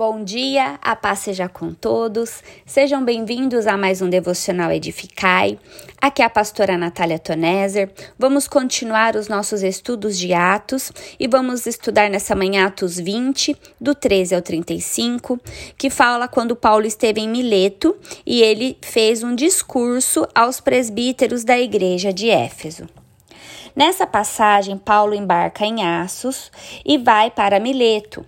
Bom dia, a paz seja com todos. Sejam bem-vindos a mais um devocional Edificai. Aqui é a pastora Natália Toneser. Vamos continuar os nossos estudos de Atos e vamos estudar nessa manhã Atos 20, do 13 ao 35, que fala quando Paulo esteve em Mileto e ele fez um discurso aos presbíteros da igreja de Éfeso. Nessa passagem, Paulo embarca em Assos e vai para Mileto.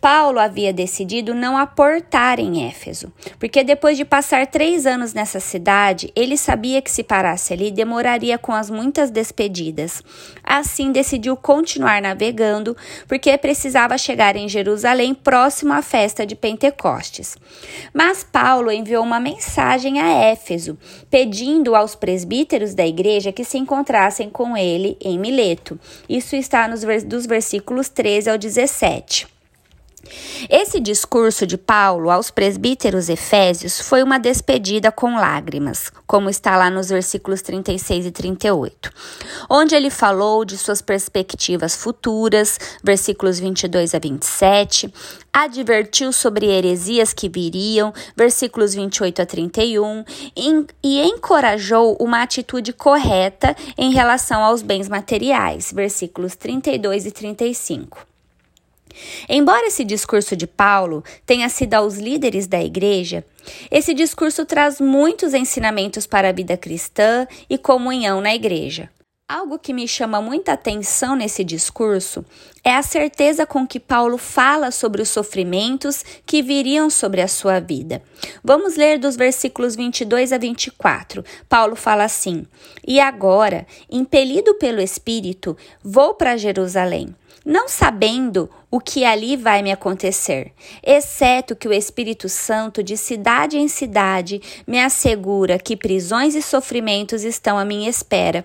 Paulo havia decidido não aportar em Éfeso, porque depois de passar três anos nessa cidade, ele sabia que se parasse ali demoraria com as muitas despedidas. Assim, decidiu continuar navegando, porque precisava chegar em Jerusalém próximo à festa de Pentecostes. Mas Paulo enviou uma mensagem a Éfeso, pedindo aos presbíteros da igreja que se encontrassem com ele em Mileto. Isso está nos dos versículos 13 ao 17. Esse discurso de Paulo aos presbíteros efésios foi uma despedida com lágrimas, como está lá nos versículos 36 e 38, onde ele falou de suas perspectivas futuras, versículos 22 a 27, advertiu sobre heresias que viriam, versículos 28 a 31, e encorajou uma atitude correta em relação aos bens materiais, versículos 32 e 35. Embora esse discurso de Paulo tenha sido aos líderes da igreja, esse discurso traz muitos ensinamentos para a vida cristã e comunhão na igreja. Algo que me chama muita atenção nesse discurso é a certeza com que Paulo fala sobre os sofrimentos que viriam sobre a sua vida. Vamos ler dos versículos 22 a 24. Paulo fala assim: E agora, impelido pelo Espírito, vou para Jerusalém não sabendo o que ali vai me acontecer, exceto que o Espírito Santo, de cidade em cidade, me assegura que prisões e sofrimentos estão à minha espera.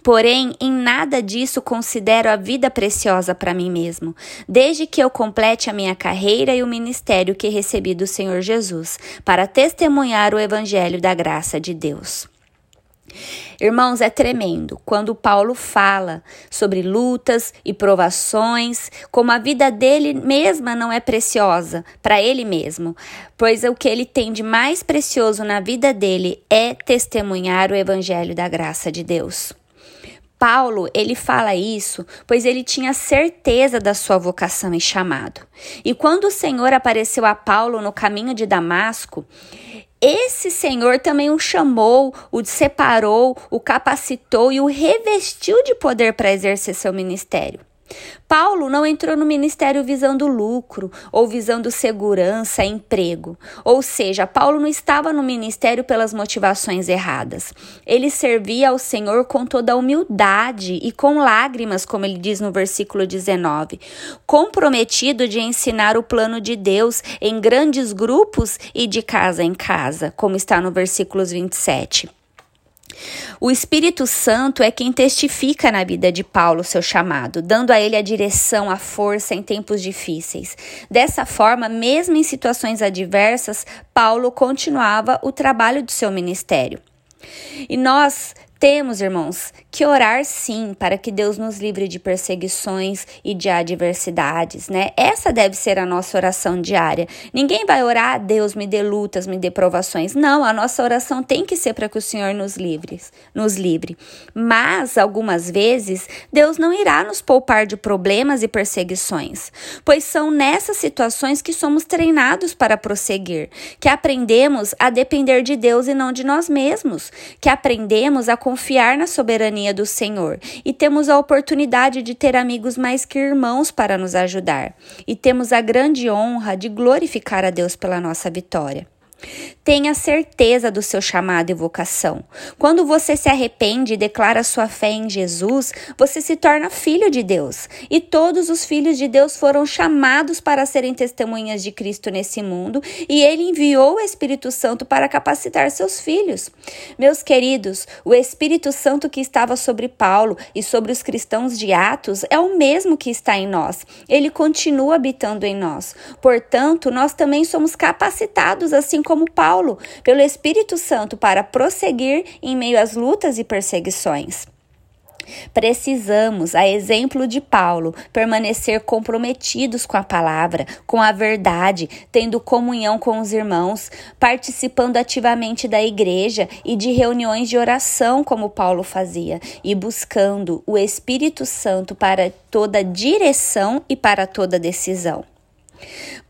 Porém, em nada disso considero a vida preciosa para mim mesmo, desde que eu complete a minha carreira e o ministério que recebi do Senhor Jesus, para testemunhar o Evangelho da graça de Deus. Irmãos, é tremendo quando Paulo fala sobre lutas e provações, como a vida dele mesma não é preciosa para ele mesmo, pois o que ele tem de mais precioso na vida dele é testemunhar o evangelho da graça de Deus. Paulo, ele fala isso, pois ele tinha certeza da sua vocação e chamado. E quando o Senhor apareceu a Paulo no caminho de Damasco, esse Senhor também o chamou, o separou, o capacitou e o revestiu de poder para exercer seu ministério. Paulo não entrou no ministério visando lucro ou visando segurança, emprego. Ou seja, Paulo não estava no ministério pelas motivações erradas. Ele servia ao Senhor com toda a humildade e com lágrimas, como ele diz no versículo 19, comprometido de ensinar o plano de Deus em grandes grupos e de casa em casa, como está no versículos 27. O Espírito Santo é quem testifica na vida de Paulo seu chamado, dando a ele a direção, a força em tempos difíceis. Dessa forma, mesmo em situações adversas, Paulo continuava o trabalho do seu ministério. E nós temos, irmãos, que orar sim para que Deus nos livre de perseguições e de adversidades, né? Essa deve ser a nossa oração diária. Ninguém vai orar, Deus me dê lutas, me dê provações. Não, a nossa oração tem que ser para que o Senhor nos livre, nos livre. Mas algumas vezes Deus não irá nos poupar de problemas e perseguições, pois são nessas situações que somos treinados para prosseguir, que aprendemos a depender de Deus e não de nós mesmos, que aprendemos a confiar na soberania do Senhor e temos a oportunidade de ter amigos mais que irmãos para nos ajudar, e temos a grande honra de glorificar a Deus pela nossa vitória. Tenha certeza do seu chamado e vocação. Quando você se arrepende e declara sua fé em Jesus, você se torna filho de Deus. E todos os filhos de Deus foram chamados para serem testemunhas de Cristo nesse mundo, e ele enviou o Espírito Santo para capacitar seus filhos. Meus queridos, o Espírito Santo que estava sobre Paulo e sobre os cristãos de Atos é o mesmo que está em nós. Ele continua habitando em nós. Portanto, nós também somos capacitados assim como Paulo, pelo Espírito Santo para prosseguir em meio às lutas e perseguições. Precisamos, a exemplo de Paulo, permanecer comprometidos com a palavra, com a verdade, tendo comunhão com os irmãos, participando ativamente da igreja e de reuniões de oração, como Paulo fazia, e buscando o Espírito Santo para toda direção e para toda decisão.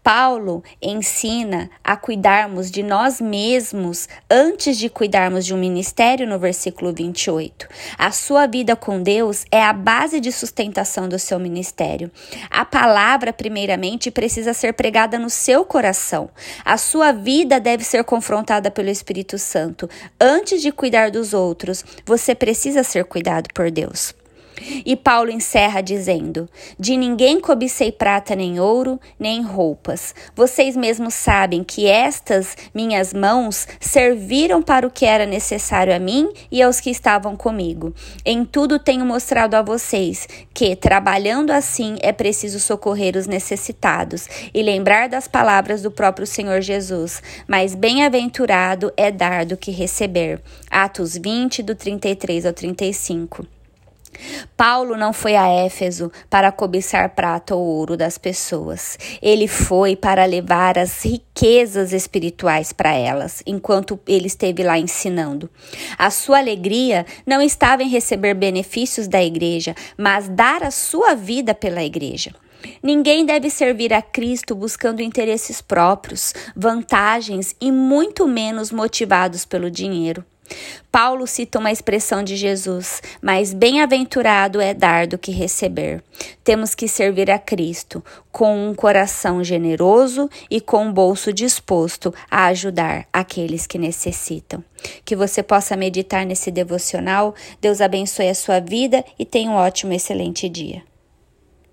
Paulo ensina a cuidarmos de nós mesmos antes de cuidarmos de um ministério no versículo 28. A sua vida com Deus é a base de sustentação do seu ministério. A palavra, primeiramente, precisa ser pregada no seu coração. A sua vida deve ser confrontada pelo Espírito Santo. Antes de cuidar dos outros, você precisa ser cuidado por Deus. E Paulo encerra dizendo: De ninguém cobicei prata nem ouro, nem roupas. Vocês mesmos sabem que estas minhas mãos serviram para o que era necessário a mim e aos que estavam comigo. Em tudo tenho mostrado a vocês que, trabalhando assim, é preciso socorrer os necessitados e lembrar das palavras do próprio Senhor Jesus. Mas bem-aventurado é dar do que receber. Atos 20, do 33 ao 35. Paulo não foi a Éfeso para cobiçar prata ou ouro das pessoas. Ele foi para levar as riquezas espirituais para elas, enquanto ele esteve lá ensinando. A sua alegria não estava em receber benefícios da igreja, mas dar a sua vida pela igreja. Ninguém deve servir a Cristo buscando interesses próprios, vantagens e muito menos motivados pelo dinheiro. Paulo cita uma expressão de Jesus, mas bem-aventurado é dar do que receber. Temos que servir a Cristo com um coração generoso e com um bolso disposto a ajudar aqueles que necessitam. Que você possa meditar nesse devocional. Deus abençoe a sua vida e tenha um ótimo, excelente dia.